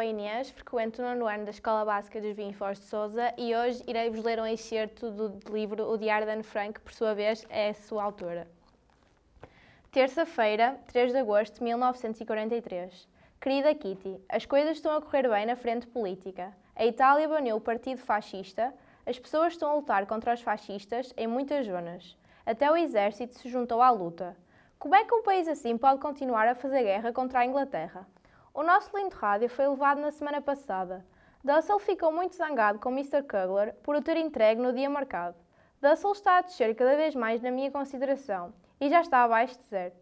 sou a Inês, frequento o nono ano da Escola Básica dos Vinhos de Souza e hoje irei-vos ler um excerto do livro O Diário de Anne Frank, que por sua vez é a sua autora. Terça-feira, 3 de agosto de 1943. Querida Kitty, as coisas estão a correr bem na frente política. A Itália baniu o Partido Fascista, as pessoas estão a lutar contra os fascistas em muitas zonas. Até o exército se juntou à luta. Como é que um país assim pode continuar a fazer guerra contra a Inglaterra? O nosso lindo rádio foi levado na semana passada. Dussel ficou muito zangado com Mr. Kugler por o ter entregue no dia marcado. Dussel está a descer cada vez mais na minha consideração e já está abaixo de zero.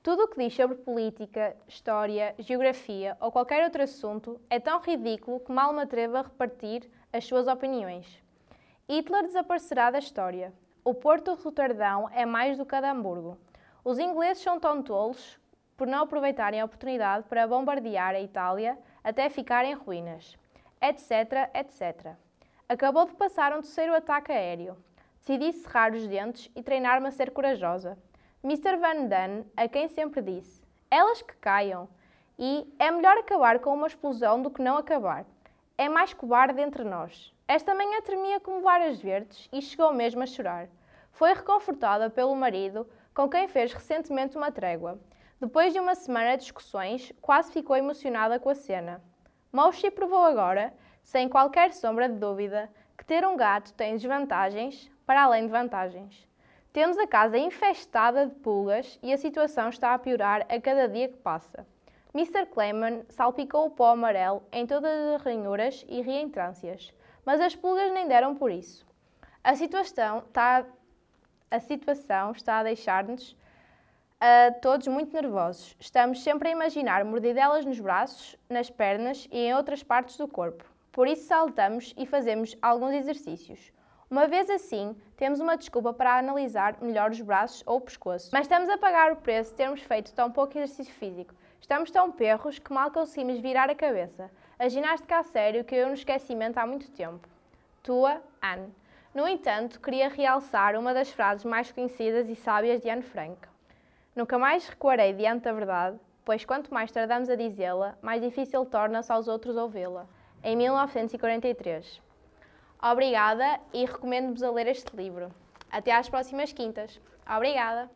Tudo o que diz sobre política, história, geografia ou qualquer outro assunto é tão ridículo que mal me atrevo a repartir as suas opiniões. Hitler desaparecerá da história. O porto de Roterdão é mais do que Hamburgo. Os ingleses são tão tolos por não aproveitarem a oportunidade para bombardear a Itália até ficar em ruínas, etc, etc. Acabou de passar um terceiro ataque aéreo. Decidi cerrar os dentes e treinar-me a ser corajosa. Mr. Van Dunn, a quem sempre disse: Elas que caiam. E é melhor acabar com uma explosão do que não acabar. É mais cobarde entre nós. Esta manhã tremia como varas verdes e chegou mesmo a chorar. Foi reconfortada pelo marido, com quem fez recentemente uma trégua. Depois de uma semana de discussões, quase ficou emocionada com a cena. Moshi provou agora, sem qualquer sombra de dúvida, que ter um gato tem desvantagens para além de vantagens. Temos a casa infestada de pulgas e a situação está a piorar a cada dia que passa. Mr. Clayman salpicou o pó amarelo em todas as ranhuras e reentrâncias, mas as pulgas nem deram por isso. A situação está, a situação está a deixar-nos uh, todos muito nervosos. Estamos sempre a imaginar mordidelas nos braços, nas pernas e em outras partes do corpo. Por isso saltamos e fazemos alguns exercícios. Uma vez assim, temos uma desculpa para analisar melhor os braços ou o pescoço. Mas estamos a pagar o preço de termos feito tão pouco exercício físico. Estamos tão perros que mal conseguimos virar a cabeça. A ginástica a sério que eu no esquecimento há muito tempo. Tua, Anne. No entanto, queria realçar uma das frases mais conhecidas e sábias de Anne Frank. Nunca mais recuarei diante da verdade, pois quanto mais tardamos a dizê-la, mais difícil torna-se aos outros ouvi-la. Em 1943. Obrigada e recomendo-vos a ler este livro. Até às próximas quintas. Obrigada!